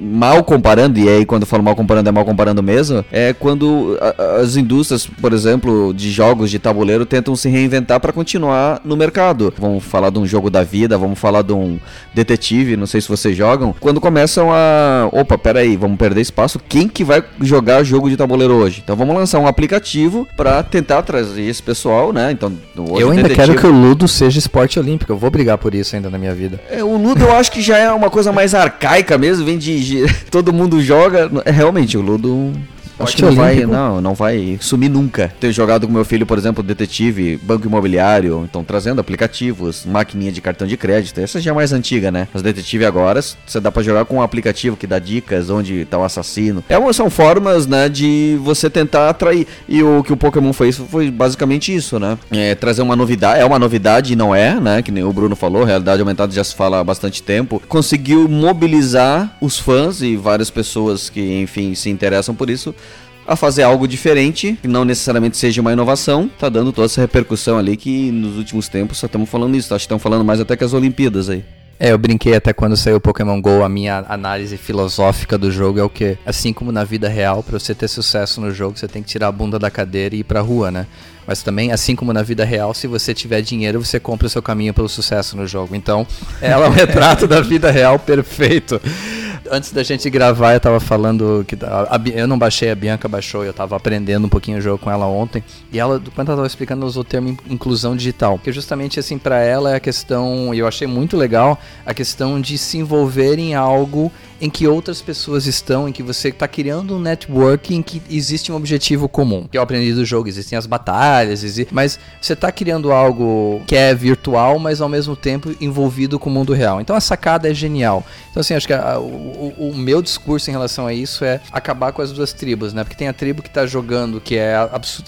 Mal comparando, e aí quando eu falo mal comparando é mal comparando mesmo, é quando as indústrias, por exemplo, de jogos de tabuleiro tentam se reinventar para continuar no mercado. Vamos falar de um jogo da vida, vamos falar de um detetive, não sei se vocês jogam. Quando começam a, opa, peraí, vamos perder espaço, quem que vai jogar jogo de tabuleiro hoje? Então vamos lançar um aplicativo para tentar trazer esse pessoal, né? Então, eu ainda detetive- quero que o Ludo seja esporte olímpico. Eu vou brigar por isso ainda na minha vida. É, o Ludo eu acho que já é uma coisa mais arcaica mesmo, vem de. de- todo mundo joga. É, realmente, o Ludo. Acho que não vai, não, não vai sumir nunca. Tenho jogado com meu filho, por exemplo, detetive, banco imobiliário, então trazendo aplicativos, maquininha de cartão de crédito. Essa já é mais antiga, né? Mas detetive agora, você dá pra jogar com um aplicativo que dá dicas onde tá o assassino. É uma, são formas, né, de você tentar atrair. E o que o Pokémon fez foi basicamente isso, né? É, trazer uma novidade, é uma novidade e não é, né? Que nem o Bruno falou, realidade aumentada já se fala há bastante tempo. Conseguiu mobilizar os fãs e várias pessoas que, enfim, se interessam por isso a fazer algo diferente, que não necessariamente seja uma inovação, tá dando toda essa repercussão ali que nos últimos tempos só estamos falando isso, acho que estão falando mais até que as Olimpíadas aí. É, eu brinquei até quando saiu o Pokémon GO, a minha análise filosófica do jogo é o que, assim como na vida real, pra você ter sucesso no jogo, você tem que tirar a bunda da cadeira e ir pra rua, né? Mas também, assim como na vida real, se você tiver dinheiro, você compra o seu caminho pelo sucesso no jogo. Então, ela é um retrato da vida real perfeito. Antes da gente gravar, eu tava falando que a- a eu não baixei, a Bianca baixou, eu tava aprendendo um pouquinho o jogo com ela ontem. E ela, quando ela tava explicando, ela usou o termo in- inclusão digital. Que justamente assim, pra ela é a questão, e eu achei muito legal, a questão de se envolver em algo em que outras pessoas estão, em que você está criando um network em que existe um objetivo comum. Que eu aprendi do jogo, existem as batalhas, exi- mas você está criando algo que é virtual, mas ao mesmo tempo envolvido com o mundo real. Então a sacada é genial. Então assim, acho que a- o, o, meu discurso em relação a isso é acabar com as duas tribos, né? Porque tem a tribo que tá jogando, que é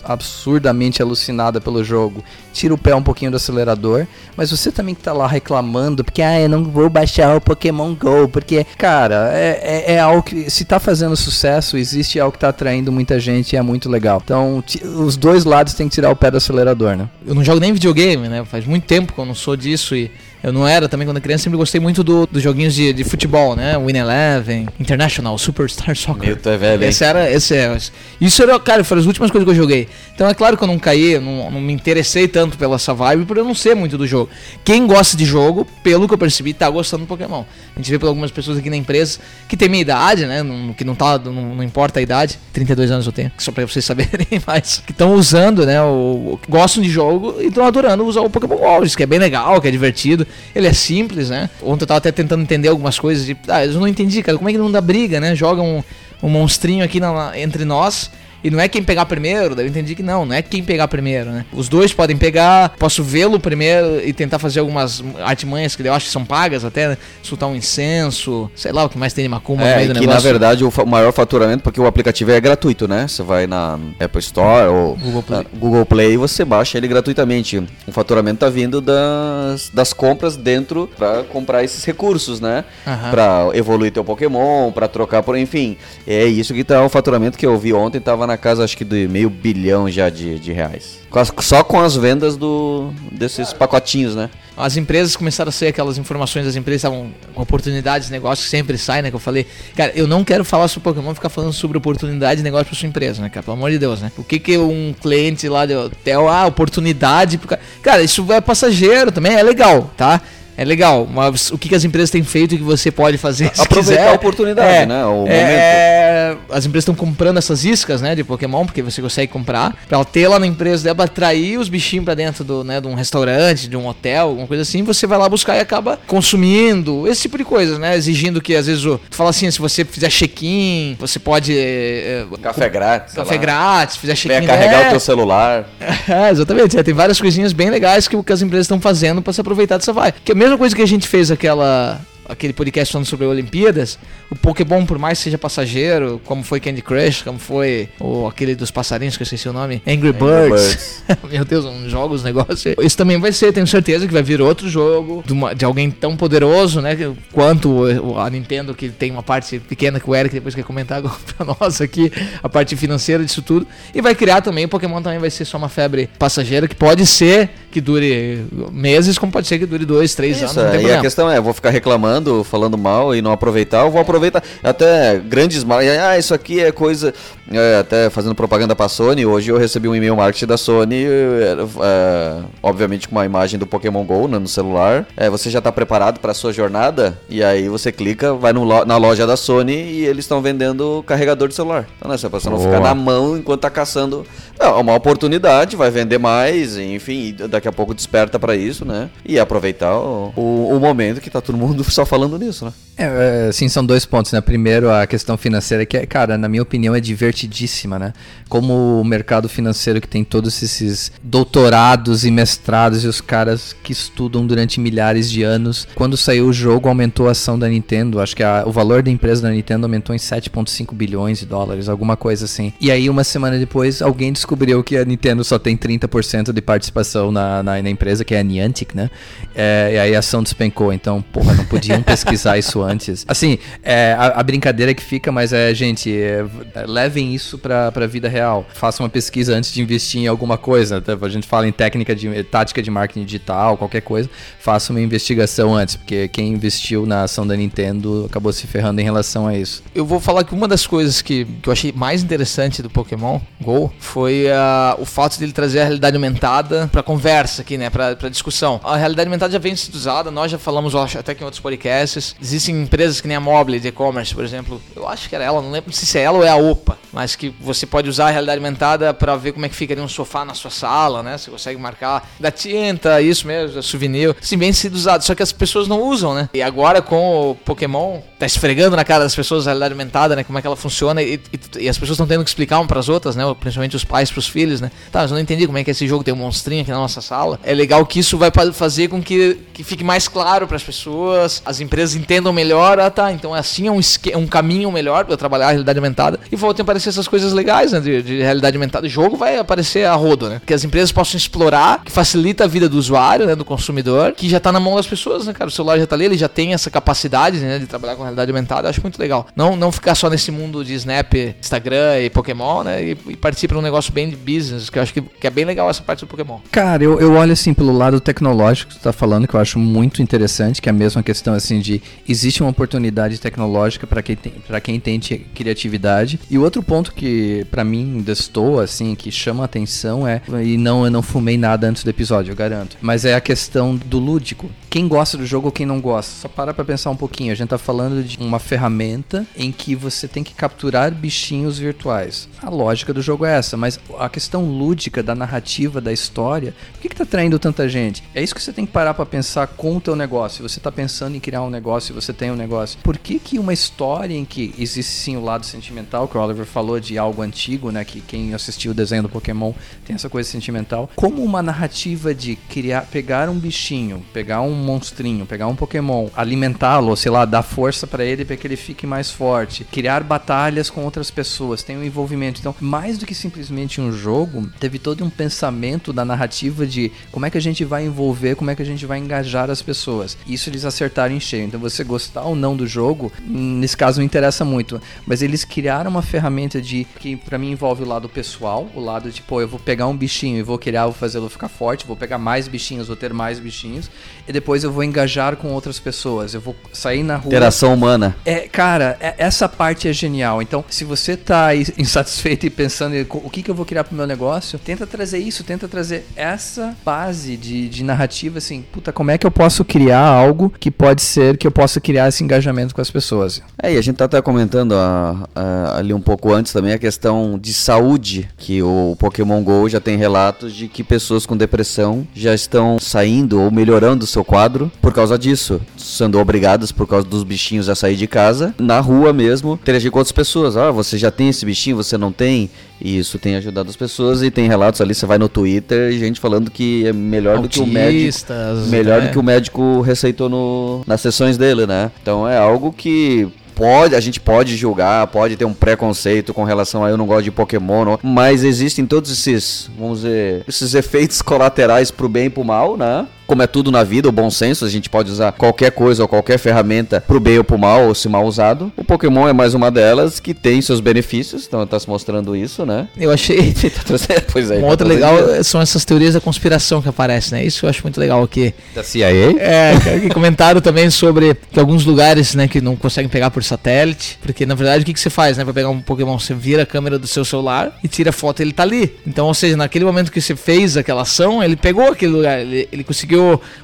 absurdamente alucinada pelo jogo, tira o pé um pouquinho do acelerador, mas você também que tá lá reclamando, porque, ah, eu não vou baixar o Pokémon GO, porque, cara, é, é, é algo que, se tá fazendo sucesso, existe algo que tá atraindo muita gente e é muito legal. Então, os dois lados tem que tirar o pé do acelerador, né? Eu não jogo nem videogame, né? Faz muito tempo que eu não sou disso e eu não era também quando criança, sempre gostei muito dos do joguinhos de, de futebol, né? Win Eleven, International, Superstar Soccer. Meu, tu é velho, esse era, esse é. Isso era, cara, foram as últimas coisas que eu joguei. Então é claro que eu não caí, não, não me interessei tanto pela essa vibe, por eu não ser muito do jogo. Quem gosta de jogo, pelo que eu percebi, tá gostando do Pokémon. A gente vê por algumas pessoas aqui na empresa que tem minha idade, né? Não, que não tá, não, não, importa a idade. 32 anos eu tenho, só pra vocês saberem mais. Que estão usando, né? O, o, gostam de jogo e estão adorando usar o Pokémon GO. Isso que é bem legal, que é divertido. Ele é simples, né? Ontem eu tava até tentando entender algumas coisas de. Ah, eu não entendi, cara. Como é que não dá briga, né? Joga um, um monstrinho aqui na, entre nós e não é quem pegar primeiro, daí eu entendi que não, não é quem pegar primeiro, né? Os dois podem pegar, posso vê-lo primeiro e tentar fazer algumas artimanhas que eu acho que são pagas até, né? Soltar um incenso, sei lá o que mais tem de macumba é, no meio do que negócio. na verdade o maior faturamento, porque o aplicativo é gratuito, né? Você vai na Apple Store ou Google Play, Google Play e você baixa ele gratuitamente. O faturamento tá vindo das, das compras dentro para comprar esses recursos, né? Uhum. Para evoluir teu Pokémon, para trocar por, enfim. É isso que tá o faturamento que eu vi ontem, tava na casa, acho que de meio bilhão já de, de reais. Só com as vendas do, desses pacotinhos, né? As empresas começaram a ser aquelas informações das empresas estavam com oportunidades de negócio que sempre sai, né? Que eu falei, cara, eu não quero falar sobre Pokémon, ficar falando sobre oportunidade de negócio para sua empresa, né, cara? Pelo amor de Deus, né? O que que um cliente lá de hotel, ah, oportunidade. Cara, isso é passageiro também, é legal, tá? É legal, mas o que, as empresas têm feito que você pode fazer se Aproveitar quiser, a oportunidade, é, né? O é, as empresas estão comprando essas iscas, né, de Pokémon, porque você consegue comprar, pra ter lá na empresa dela, atrair os bichinhos pra dentro do, né, de um restaurante, de um hotel, alguma coisa assim, você vai lá buscar e acaba consumindo, esse tipo de coisa, né, exigindo que às vezes, o, tu fala assim, se você fizer check-in, você pode... É, café grátis. Café grátis, fizer check-in. carregar é, o teu celular. É, exatamente, é, tem várias coisinhas bem legais que, que as empresas estão fazendo para se aproveitar dessa vai. Que é mesma coisa que a gente fez aquela aquele podcast falando sobre Olimpíadas, o Pokémon, por mais que seja passageiro, como foi Candy Crush, como foi o, aquele dos passarinhos, que eu esqueci o nome, Angry Birds. Angry Birds. Meu Deus, um jogos, negócio. Isso também vai ser, tenho certeza que vai vir outro jogo de, uma, de alguém tão poderoso, né? Quanto a Nintendo, que tem uma parte pequena que o Eric depois quer comentar pra nós aqui, a parte financeira disso tudo. E vai criar também, o Pokémon também vai ser só uma febre passageira, que pode ser que dure meses, como pode ser que dure dois, três Isso, anos. É, e a questão é, eu vou ficar reclamando reclamando, falando mal e não aproveitar, eu vou aproveitar. Até grandes marcas, ah, isso aqui é coisa. É, até fazendo propaganda pra Sony, hoje eu recebi um e-mail marketing da Sony, é, é, obviamente com uma imagem do Pokémon GO né, no celular. É, você já está preparado para a sua jornada? E aí você clica, vai no, na loja da Sony e eles estão vendendo carregador de celular. Então, né, você não ficar na mão enquanto tá caçando. É uma oportunidade, vai vender mais, enfim, daqui a pouco desperta para isso, né? E aproveitar o, o, o momento que tá todo mundo só falando nisso, né? É, é, sim, são dois pontos, né? Primeiro, a questão financeira, que, é, cara, na minha opinião, é divertidíssima, né? Como o mercado financeiro que tem todos esses doutorados e mestrados e os caras que estudam durante milhares de anos. Quando saiu o jogo, aumentou a ação da Nintendo. Acho que a, o valor da empresa da Nintendo aumentou em 7,5 bilhões de dólares, alguma coisa assim. E aí, uma semana depois, alguém descobriu que a Nintendo só tem 30% de participação na, na, na, empresa, que é a Niantic, né? É, e aí a ação despencou. Então, porra, não podiam pesquisar isso antes. Assim, é, a, a, brincadeira que fica, mas é, gente, é, levem isso pra, pra vida real. Façam uma pesquisa antes de investir em alguma coisa. Tá? A gente fala em técnica de tática de marketing digital, qualquer coisa. Faça uma investigação antes, porque quem investiu na ação da Nintendo acabou se ferrando em relação a isso. Eu vou falar que uma das coisas que, que eu achei mais interessante do Pokémon GO foi uh, o fato dele trazer a realidade aumentada pra conversa aqui, né? Pra discussão. A realidade aumentada já vem sendo usada, nós já falamos, acho, até que em outros podcasts. Existem empresas que nem a Mobile de e-commerce, por exemplo. Eu acho que era ela, não lembro se é ela ou é a OPA. Mas que você pode usar a realidade aumentada para ver como é que ficaria um sofá na sua sala, né? Você consegue marcar da tinta, isso mesmo, souvenir. Sim, bem sido usado. Só que as pessoas não usam, né? E agora com o Pokémon, tá esfregando na cara das pessoas a realidade aumentada, né? Como é que ela funciona. E, e, e as pessoas estão tendo que explicar uma para as outras, né? Principalmente os pais mais pros filhos, né? Tá, mas eu não entendi como é que esse jogo tem um monstrinho aqui na nossa sala. É legal que isso vai fazer com que, que fique mais claro pras pessoas, as empresas entendam melhor, ah tá, então assim é um, esque- um caminho melhor eu trabalhar a realidade aumentada e voltem a aparecer essas coisas legais, né, de, de realidade aumentada. O jogo vai aparecer a rodo, né? Que as empresas possam explorar, que facilita a vida do usuário, né, do consumidor, que já tá na mão das pessoas, né, cara? O celular já tá ali, ele já tem essa capacidade, né, de trabalhar com realidade aumentada. Eu acho muito legal. Não, não ficar só nesse mundo de Snap, Instagram e Pokémon, né? E, e partir um negócio bem de business, que eu acho que, que é bem legal essa parte do Pokémon. Cara, eu, eu olho assim pelo lado tecnológico que tu tá falando, que eu acho muito interessante, que é a mesma questão assim de existe uma oportunidade tecnológica para quem para quem tem ti- criatividade. E outro ponto que pra mim destoa assim, que chama atenção é e não eu não fumei nada antes do episódio, eu garanto, mas é a questão do lúdico. Quem gosta do jogo ou quem não gosta? Só para pra pensar um pouquinho. A gente tá falando de uma ferramenta em que você tem que capturar bichinhos virtuais. A lógica do jogo é essa, mas a questão lúdica da narrativa da história, por que, que tá atraindo tanta gente? É isso que você tem que parar pra pensar com o teu negócio. Você tá pensando em criar um negócio, você tem um negócio. Por que que uma história em que existe sim o lado sentimental, que o Oliver falou de algo antigo, né, que quem assistiu o desenho do Pokémon tem essa coisa sentimental, como uma narrativa de criar, pegar um bichinho, pegar um monstrinho, pegar um Pokémon, alimentá-lo, sei lá, dar força pra ele para que ele fique mais forte, criar batalhas com outras pessoas, tem um envolvimento. Então, mais do que simplesmente um jogo, teve todo um pensamento da narrativa de como é que a gente vai envolver, como é que a gente vai engajar as pessoas. Isso eles acertaram em cheio. Então, você gostar ou não do jogo, nesse caso não interessa muito, mas eles criaram uma ferramenta de que pra mim envolve o lado pessoal, o lado de, pô, eu vou pegar um bichinho e vou criar, vou fazê-lo ficar forte, vou pegar mais bichinhos, vou ter mais bichinhos, e depois eu vou engajar com outras pessoas, eu vou sair na rua. Interação humana. É, cara, é- essa parte é genial. Então, se você tá aí insatisfeito e pensando o que, que eu vou criar pro meu negócio, tenta trazer isso, tenta trazer essa base de, de narrativa, assim, puta, como é que eu posso criar algo que pode ser que eu possa criar esse engajamento com as pessoas? É, e a gente tá comentando ah, ah, ali um pouco antes também a questão de saúde, que o Pokémon GO já tem relatos de que pessoas com depressão já estão saindo ou melhorando o seu quadro por causa disso, sendo obrigadas por causa dos bichinhos a sair de casa, na rua mesmo, interagir com outras pessoas. Ah, você já tem esse bichinho, você não tem? E isso tem ajudado as pessoas e tem relatos ali, você vai no Twitter, gente falando que é melhor do que o médico. Autistas, Melhor né? do que o médico receitou no, nas sessões dele, né? Então é algo que pode, a gente pode julgar, pode ter um preconceito com relação a eu não gosto de Pokémon, mas existem todos esses, vamos dizer, esses efeitos colaterais pro bem e pro mal, né? Como é tudo na vida, o bom senso, a gente pode usar qualquer coisa ou qualquer ferramenta pro bem ou pro mal, ou se mal usado. O Pokémon é mais uma delas que tem seus benefícios, então tá se mostrando isso, né? Eu achei. pois é. Um tá outro legal dinheiro. são essas teorias da conspiração que aparecem, né? Isso eu acho muito legal aqui. Da CIA? É, que comentaram também sobre que alguns lugares, né, que não conseguem pegar por satélite, porque na verdade o que, que você faz, né, pra pegar um Pokémon? Você vira a câmera do seu celular e tira a foto, ele tá ali. Então, ou seja, naquele momento que você fez aquela ação, ele pegou aquele lugar, ele, ele conseguiu,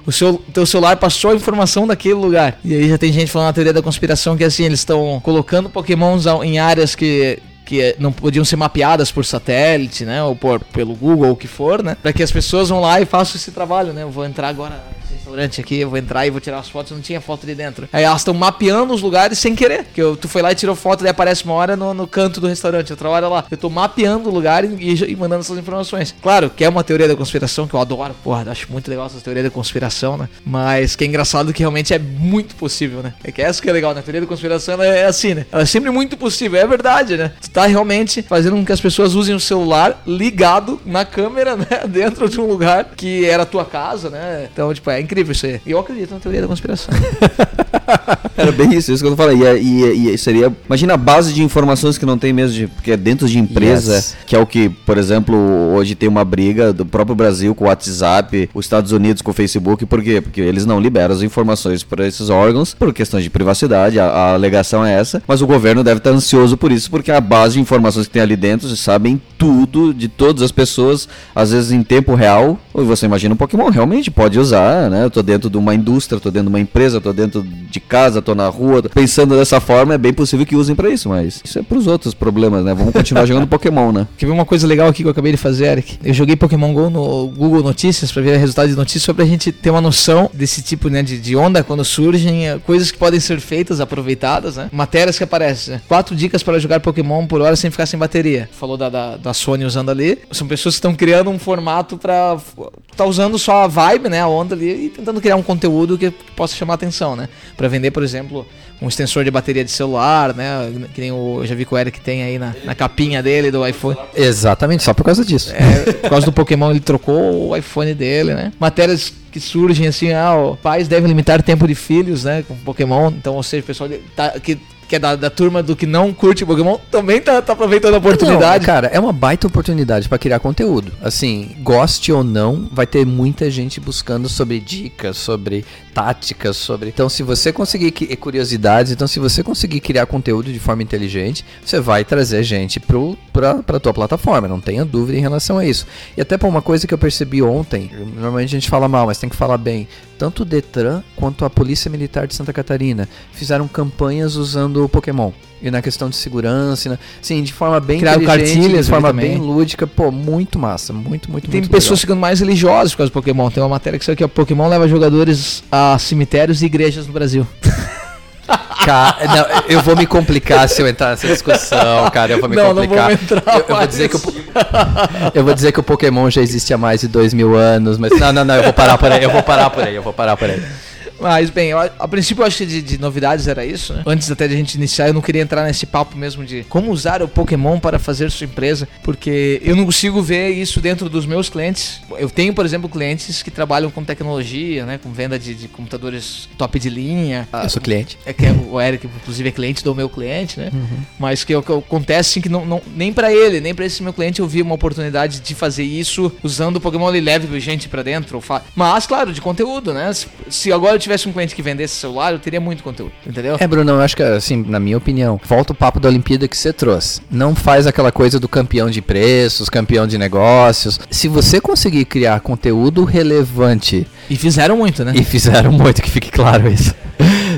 o seu teu celular passou a informação daquele lugar. E aí já tem gente falando na teoria da conspiração que assim, eles estão colocando Pokémons em áreas que que não podiam ser mapeadas por satélite, né, ou por pelo Google ou o que for, né, para que as pessoas vão lá e façam esse trabalho, né? Eu vou entrar agora restaurante aqui, eu vou entrar e vou tirar as fotos, não tinha foto ali dentro. Aí elas estão mapeando os lugares sem querer, que eu, tu foi lá e tirou foto, daí aparece uma hora no, no canto do restaurante, outra hora lá. Eu tô mapeando o lugar e, e- e mandando essas informações. Claro, que é uma teoria da conspiração que eu adoro, porra, acho muito legal essa teoria da conspiração, né? Mas que é engraçado que realmente é muito possível, né? É que essa que é legal, né? A teoria da conspiração é assim, né? Ela é sempre muito possível, é verdade, né? Tu tá realmente fazendo com que as pessoas usem o celular ligado na câmera, né? Dentro de um lugar que era a tua casa, né? Então, tipo, é incrível isso aí. Eu acredito na teoria da conspiração. Era bem isso, isso que eu falei. E, é- e, é- e é- seria. Imagina a base de informações que não tem mesmo, de, porque é dentro de empresa, Yes. que é o que, por exemplo, hoje tem uma briga do próprio Brasil com o WhatsApp, os Estados Unidos com o Facebook, por quê? Porque eles não liberam as informações para esses órgãos por questões de privacidade, a, a alegação é essa, mas o governo deve estar ansioso por isso, porque a base de informações que tem ali dentro, eles sabem tudo de todas as pessoas, às vezes em tempo real. Ou você imagina um Pokémon realmente pode usar, né? Eu tô dentro de uma indústria, tô dentro de uma empresa, tô dentro de casa, tô na rua. tô Pensando dessa forma, é bem possível que usem pra isso, mas isso é pros outros problemas, né? Vamos continuar jogando Pokémon, né? Quer ver uma coisa legal aqui que eu acabei de fazer, Eric? Eu joguei Pokémon GO no Google Notícias pra ver resultados de notícias só pra gente ter uma noção desse tipo né, de, de onda quando surgem, eh, coisas que podem ser feitas, aproveitadas, né? Matérias que aparecem, né? Quatro dicas para jogar Pokémon por hora sem ficar sem bateria. Falou da, da, da Sony usando ali. São pessoas que estão criando um formato pra. tá usando só a vibe, né? A onda ali e tentando criar um conteúdo que, possa chamar atenção, né? Pra vender, por exemplo, um extensor de bateria de celular, né? Que nem o. Eu já vi que o Eric tem aí na, na capinha dele do iPhone. Exatamente, só por causa disso. É, por causa do Pokémon, ele trocou o iPhone dele, né? Matérias que surgem assim, ah, ó, pais devem limitar tempo de filhos, né? Com Pokémon. Então, ou seja, o pessoal tá, que, que é da, da turma do que não curte Pokémon também tá, tá aproveitando a oportunidade. Não, cara, é uma baita oportunidade pra criar conteúdo. Assim, goste ou não, vai ter muita gente buscando sobre dicas, sobre táticas, sobre. Então, se você conseguir que- curiosidades, então se você conseguir criar conteúdo de forma inteligente, você vai trazer gente pro, pra, pra tua plataforma, não tenha dúvida em relação a isso. E até por uma coisa que eu percebi ontem, normalmente a gente fala mal, mas tem que falar bem. Tanto o Detran quanto a Polícia Militar de Santa Catarina fizeram campanhas usando o Pokémon. E na questão de segurança, na- sim, de forma bem Criaram cartilhas de forma bem lúdica, pô, muito massa, muito, muito, Tem muito pessoas legal. ficando mais religiosas por causa do Pokémon. Tem uma matéria que saiu que o Pokémon leva jogadores a cemitérios e igrejas no Brasil. Ca- não, eu vou me complicar se eu entrar nessa discussão, cara. Eu vou me Não, não complicar. entrar eu, eu vou dizer que o, eu vou dizer que o Pokémon já existe há mais de dois mil anos, mas não, não, não. Eu vou parar por aí. Eu vou parar por aí. Eu vou parar por aí. Mas, bem, eu- a princípio eu acho que de, de novidades era isso, né? Antes até de a gente iniciar, eu não queria entrar nesse papo mesmo de como usar o Pokémon para fazer sua empresa, porque eu não consigo ver isso dentro dos meus clientes. Eu tenho, por exemplo, clientes que trabalham com tecnologia, né? Com venda de, de computadores top de linha. Eu sou cliente. É que é o Eric, inclusive, é cliente do meu cliente, né? Mas que, o que acontece assim, que não, não- nem pra ele, nem pra esse meu cliente eu vi uma oportunidade de fazer isso usando o Pokémon ele leve gente pra dentro. Mas, claro, de conteúdo, né? Se, se agora eu tivesse um cliente que vendesse celular, eu teria muito conteúdo, entendeu? É, Bruno, eu acho que, assim, na minha opinião, volta o papo da Olimpíada que você trouxe. Não faz aquela coisa do campeão de preços, campeão de negócios. Se você conseguir criar conteúdo relevante E fizeram muito, né? E fizeram muito, que fique claro isso.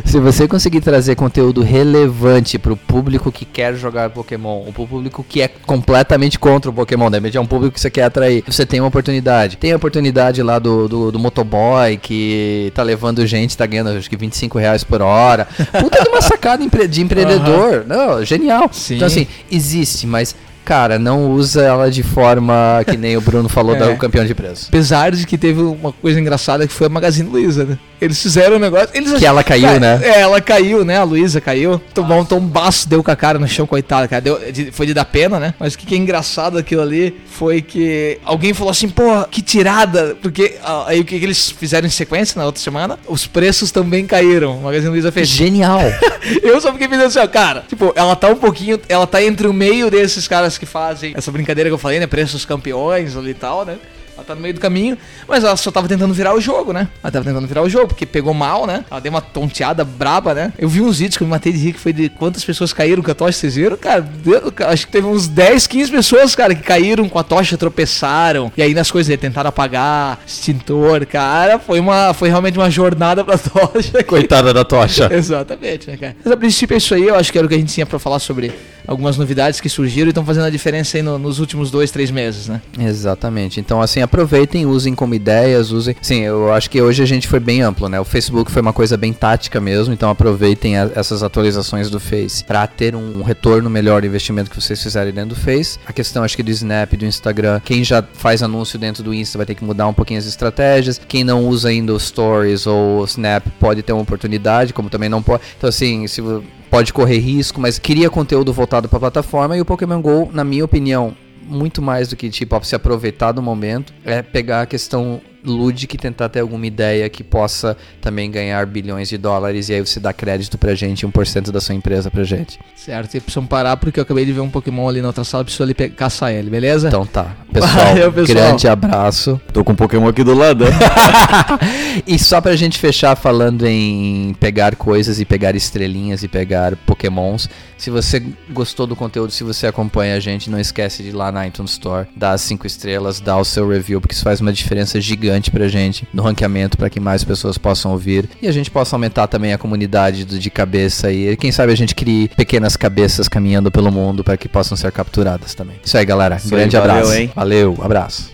Se você conseguir trazer conteúdo relevante pro público que quer jogar Pokémon, pro público que é completamente contra o Pokémon, repente é um público que você quer atrair, você tem uma oportunidade. Tem a oportunidade lá do, do, do motoboy que tá levando gente, tá ganhando acho que 25 reais por hora. Puta de uma sacada de empreendedor. Não, genial. Sim. Então assim, existe, mas. Cara, não usa ela de forma que nem o Bruno falou É. do campeão de preço. Apesar de que teve uma coisa engraçada que foi a Magazine Luiza, né? Eles fizeram um negócio. Eles Que ela caiu, Cara, né? É, ela caiu, né? A Luísa caiu. Tomou um tombaço, deu com a cara no chão, coitada, cara. Deu, de- foi de dar pena, né? Mas o que, que é engraçado daquilo ali foi que alguém falou assim, pô, que tirada. Porque aí o que, que eles fizeram em sequência na outra semana? Os preços também caíram. O Magazine Luiza fez. Genial. Eu só fiquei pensando assim, ó, cara, tipo, ela tá um pouquinho, ela tá entre o meio desses caras que fazem essa brincadeira que eu falei, né, preços campeões ali e tal, né? Ela tá no meio do caminho, mas ela só tava tentando virar o jogo, né? Ela tava tentando virar o jogo, porque pegou mal, né? Ela deu uma tonteada braba, né? Eu vi uns vídeos que eu me matei de rir, que foi de quantas pessoas caíram com a tocha, vocês viram? Cara, deu- acho que teve uns 10, 15 pessoas, cara, que caíram com a tocha, tropeçaram, e aí nas coisas, tentaram apagar, extintor, cara, foi uma, foi realmente uma jornada pra tocha. Coitada da tocha. Exatamente, né, cara? Mas a princípio é isso aí, eu acho que era o que a gente tinha pra falar sobre algumas novidades que surgiram e estão fazendo a diferença aí no- nos últimos dois, três meses, né? Exatamente. Então, assim, aproveitem, usem como ideias, usem. Sim, eu acho que hoje a gente foi bem amplo, né? O Facebook foi uma coisa bem tática mesmo, então aproveitem a- essas atualizações do Face para ter um, um retorno melhor do investimento que vocês fizerem dentro do Face. A questão, acho que do Snap, do Instagram, quem já faz anúncio dentro do Insta vai ter que mudar um pouquinho as estratégias. Quem não usa ainda o Stories ou o Snap pode ter uma oportunidade, como também não pode. Então, assim, se pode correr risco, mas cria conteúdo voltado para a plataforma e o Pokémon Go, na minha opinião, muito mais do que tipo se aproveitar do momento, é pegar a questão lúdica e tentar ter alguma ideia que possa também ganhar bilhões de dólares e aí você dá crédito pra gente, 1% da sua empresa pra gente. Certo? E precisam parar porque eu acabei de ver um Pokémon ali na outra sala, preciso ali caçar ele, beleza? Então tá. Pessoal, Valeu, pessoal. grande abraço. Tô com um Pokémon aqui do lado. né? E só pra gente fechar falando em pegar coisas e pegar estrelinhas e pegar pokémons, se você gostou do conteúdo, se você acompanha a gente, não esquece de ir lá na iTunes Store, dar as 5 estrelas, dar o seu review, porque isso faz uma diferença gigante gigante pra gente no ranqueamento para que mais pessoas possam ouvir e a gente possa aumentar também a comunidade do de cabeça e quem sabe a gente crie pequenas cabeças caminhando pelo mundo para que possam ser capturadas também. Isso aí, galera. Isso Grande aí, valeu, abraço. hein? Valeu, abraço.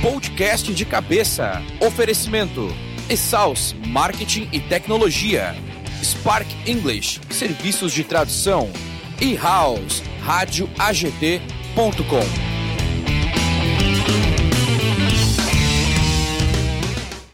Podcast de cabeça. Oferecimento: Exaus Marketing e Tecnologia. Spark English, serviços de tradução. E House, radioagt.com.